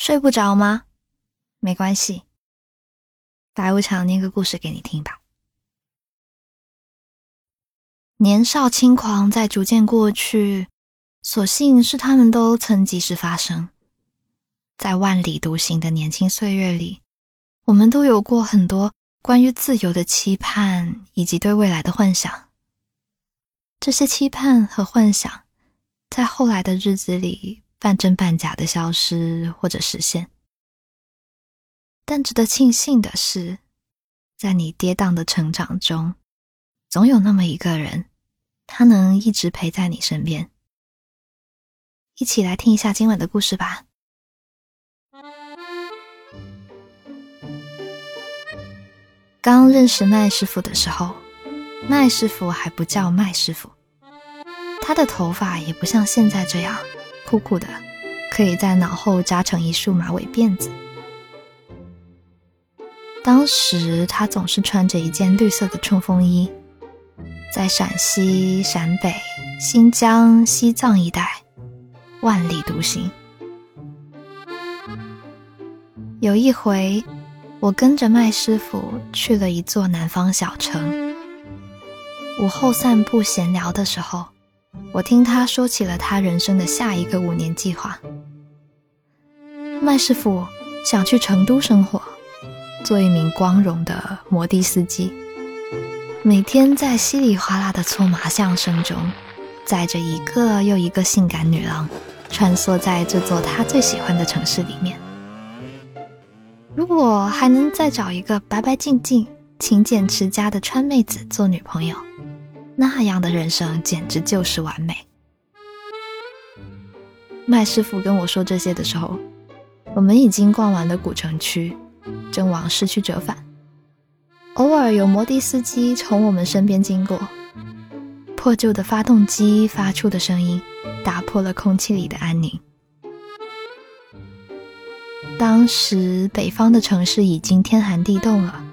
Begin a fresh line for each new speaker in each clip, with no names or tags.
睡不着吗？没关系，白无常念个故事给你听吧。年少轻狂在逐渐过去，所幸是他们都曾及时发生。在万里独行的年轻岁月里，我们都有过很多关于自由的期盼，以及对未来的幻想。这些期盼和幻想，在后来的日子里半真半假的消失或者实现。但值得庆幸的是，在你跌宕的成长中，总有那么一个人，他能一直陪在你身边。一起来听一下今晚的故事吧。刚认识麦师傅的时候。麦师傅还不叫麦师傅，他的头发也不像现在这样酷酷的，可以在脑后扎成一束马尾辫子。当时他总是穿着一件绿色的冲锋衣，在陕西、陕北、新疆、西藏一带万里独行。有一回，我跟着麦师傅去了一座南方小城。午后散步闲聊的时候，我听他说起了他人生的下一个五年计划。麦师傅想去成都生活，做一名光荣的摩的司机，每天在稀里哗啦的搓麻将声中，载着一个又一个性感女郎，穿梭在这座他最喜欢的城市里面。如果还能再找一个白白净净、勤俭持家的川妹子做女朋友。那样的人生简直就是完美。麦师傅跟我说这些的时候，我们已经逛完了古城区，正往市区折返。偶尔有摩的司机从我们身边经过，破旧的发动机发出的声音打破了空气里的安宁。当时北方的城市已经天寒地冻了。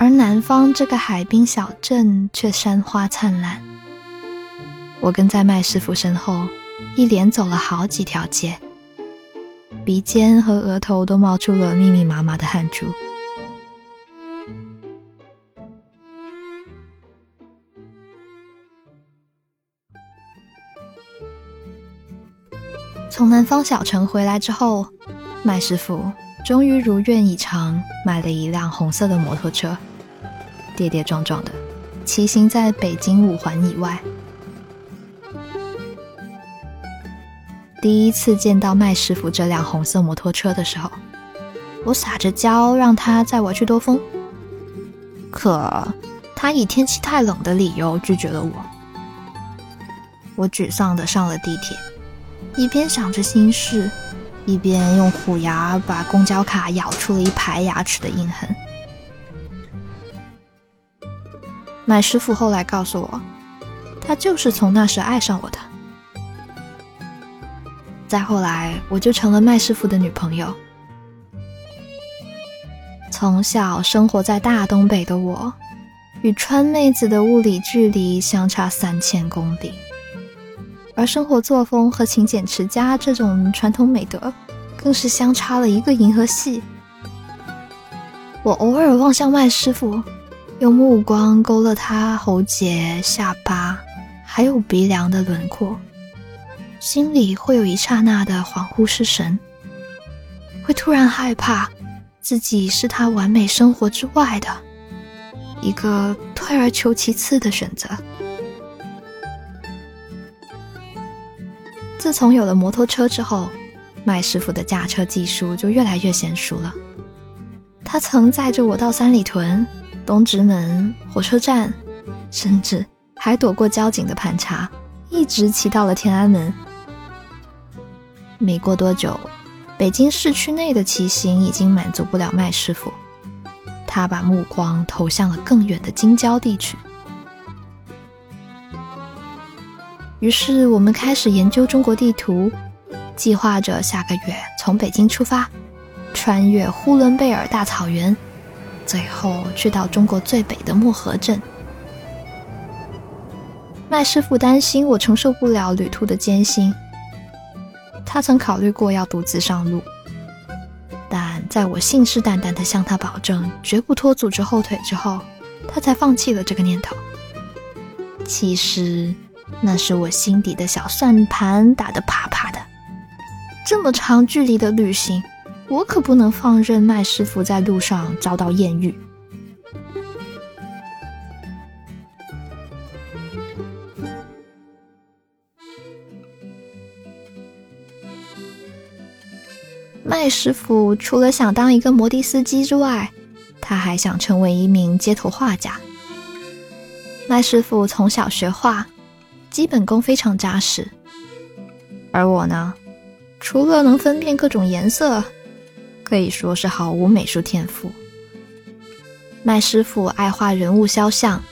而南方这个海滨小镇却山花灿烂。我跟在麦师傅身后，一连走了好几条街，鼻尖和额头都冒出了密密麻麻的汗珠。从南方小城回来之后，麦师傅终于如愿以偿，买了一辆红色的摩托车。跌跌撞撞的骑行在北京五环以外。第一次见到麦师傅这辆红色摩托车的时候，我撒着娇让他载我去兜风，可他以天气太冷的理由拒绝了我。我沮丧的上了地铁，一边想着心事，一边用虎牙把公交卡咬出了一排牙齿的印痕。麦师傅后来告诉我，他就是从那时爱上我的。再后来，我就成了麦师傅的女朋友。从小生活在大东北的我，与川妹子的物理距离相差三千公里，而生活作风和勤俭持家这种传统美德，更是相差了一个银河系。我偶尔望向麦师傅。用目光勾勒他喉结、下巴，还有鼻梁的轮廓，心里会有一刹那的恍惚失神，会突然害怕自己是他完美生活之外的一个退而求其次的选择。自从有了摩托车之后，麦师傅的驾车技术就越来越娴熟了。他曾载着我到三里屯。东直门火车站，甚至还躲过交警的盘查，一直骑到了天安门。没过多久，北京市区内的骑行已经满足不了麦师傅，他把目光投向了更远的京郊地区。于是，我们开始研究中国地图，计划着下个月从北京出发，穿越呼伦贝尔大草原。最后去到中国最北的漠河镇，麦师傅担心我承受不了旅途的艰辛，他曾考虑过要独自上路，但在我信誓旦旦地向他保证绝不拖组织后腿之后，他才放弃了这个念头。其实，那是我心底的小算盘打得啪啪的。这么长距离的旅行，我可不能放任麦师傅在路上遭到艳遇。麦师傅除了想当一个摩的司机之外，他还想成为一名街头画家。麦师傅从小学画，基本功非常扎实。而我呢，除了能分辨各种颜色，可以说是毫无美术天赋。麦师傅爱画人物肖像，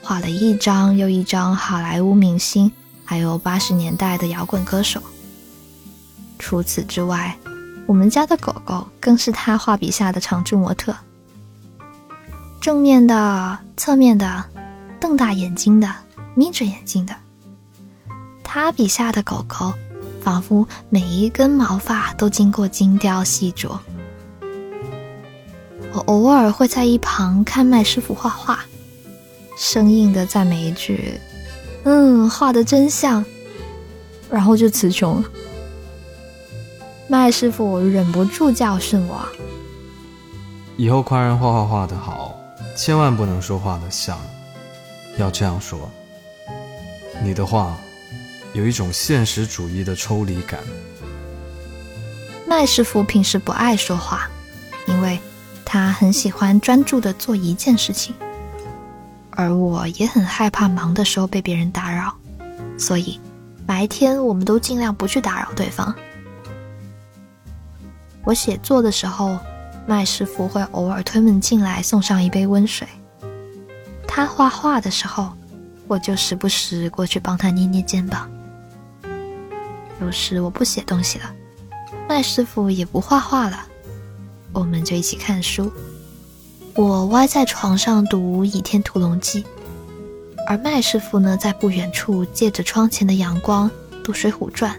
画了一张又一张好莱坞明星，还有八十年代的摇滚歌手。除此之外，我们家的狗狗更是他画笔下的常驻模特，正面的、侧面的、瞪大眼睛的、眯着眼睛的。他笔下的狗狗，仿佛每一根毛发都经过精雕细琢。我偶尔会在一旁看麦师傅画画，生硬的赞美一句：“嗯，画的真像。”然后就词穷了。麦师傅忍不住教训我：“
以后夸人画画画的好，千万不能说画的像，要这样说。你的画有一种现实主义的抽离感。”
麦师傅平时不爱说话，因为他很喜欢专注的做一件事情，而我也很害怕忙的时候被别人打扰，所以白天我们都尽量不去打扰对方。我写作的时候，麦师傅会偶尔推门进来送上一杯温水。他画画的时候，我就时不时过去帮他捏捏肩膀。有时我不写东西了，麦师傅也不画画了，我们就一起看书。我歪在床上读《倚天屠龙记》，而麦师傅呢，在不远处借着窗前的阳光读《水浒传》。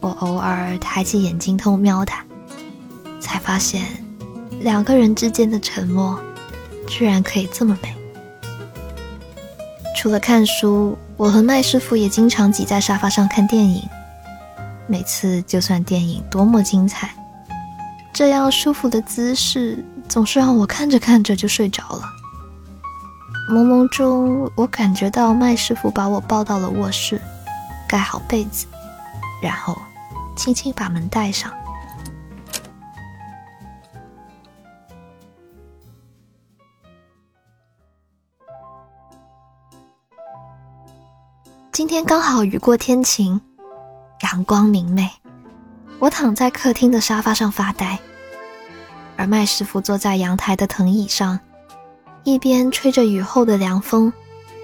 我偶尔抬起眼睛偷瞄他，才发现两个人之间的沉默，居然可以这么美。除了看书，我和麦师傅也经常挤在沙发上看电影。每次就算电影多么精彩，这样舒服的姿势总是让我看着看着就睡着了。朦胧中，我感觉到麦师傅把我抱到了卧室，盖好被子，然后。轻轻把门带上。今天刚好雨过天晴，阳光明媚。我躺在客厅的沙发上发呆，而麦师傅坐在阳台的藤椅上，一边吹着雨后的凉风，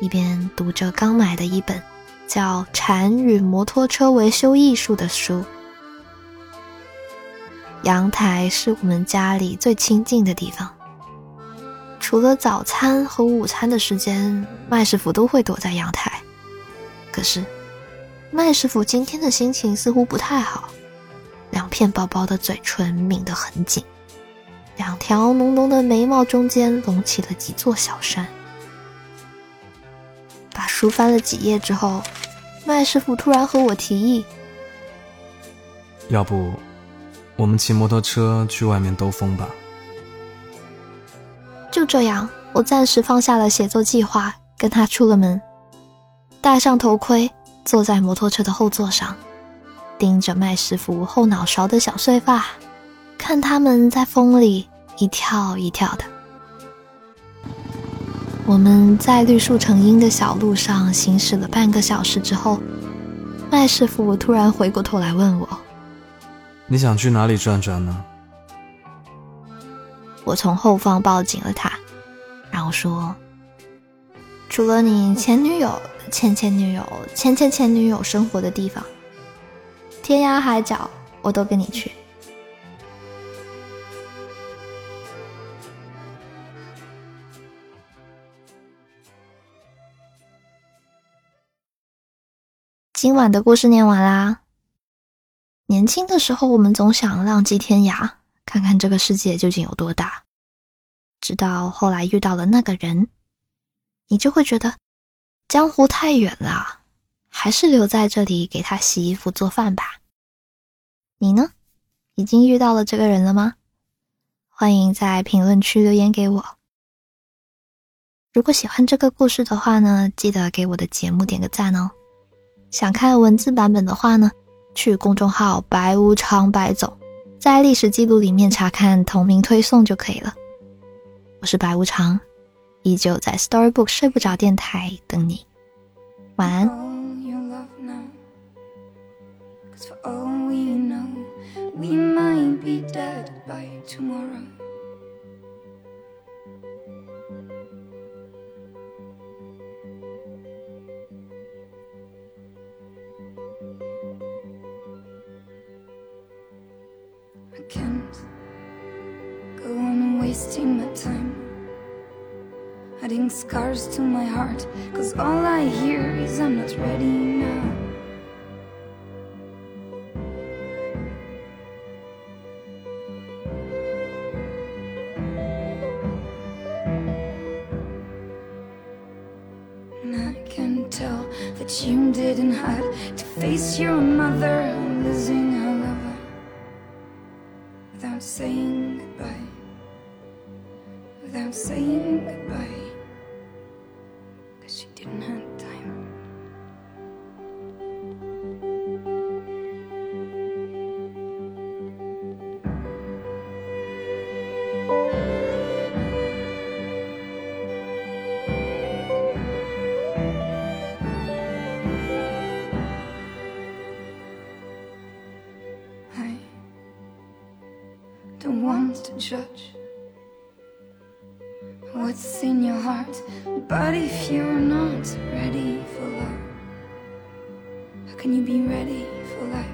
一边读着刚买的一本叫《禅与摩托车维修艺术》的书。阳台是我们家里最清静的地方。除了早餐和午餐的时间，麦师傅都会躲在阳台。可是，麦师傅今天的心情似乎不太好，两片薄薄的嘴唇抿得很紧，两条浓浓的眉毛中间隆起了几座小山。把书翻了几页之后，麦师傅突然和我提议：“
要不……”我们骑摩托车去外面兜风吧。
就这样，我暂时放下了写作计划，跟他出了门，戴上头盔，坐在摩托车的后座上，盯着麦师傅后脑勺的小碎发，看他们在风里一跳一跳的。我们在绿树成荫的小路上行驶了半个小时之后，麦师傅突然回过头来问我。
你想去哪里转转呢？
我从后方抱紧了他，然后说：“除了你前女友、前前女友、前前前女友生活的地方，天涯海角我都跟你去。”今晚的故事念完啦。年轻的时候，我们总想浪迹天涯，
看看这个世界究竟有多大。直到后来遇到了那个人，你就会觉得江湖太远了，还是留在这里给他洗衣服做饭吧。你呢？已经遇到了这个人了吗？欢迎在评论区留言给我。如果喜欢这个故事的话呢，记得给我的节目点个赞哦。想看文字版本的话呢，去公众号“白无常白总”，在历史记录里面查看同名推送就可以了。我是白无常，依旧在 Storybook 睡不着电台等你，晚安。Adding scars to my heart Cause all I hear is I'm not ready now. And I can tell that you didn't have to face your mother losing her lover Without saying goodbye without saying goodbye judge what's in your heart. But if you're not ready for love, how can you be ready for life?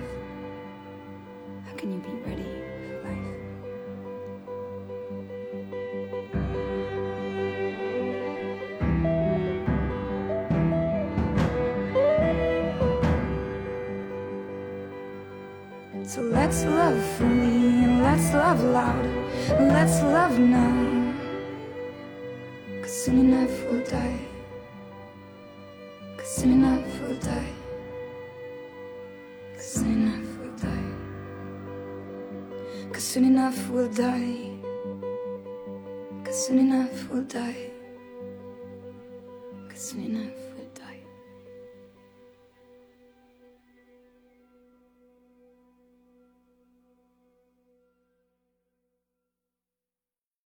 How can you be ready for life? So let's love fully and let's love loud. Let's love now. Cause soon enough we'll die. Cause soon enough we'll die. Cause soon enough we'll die. Cause soon enough we'll die. Cause soon enough we'll die.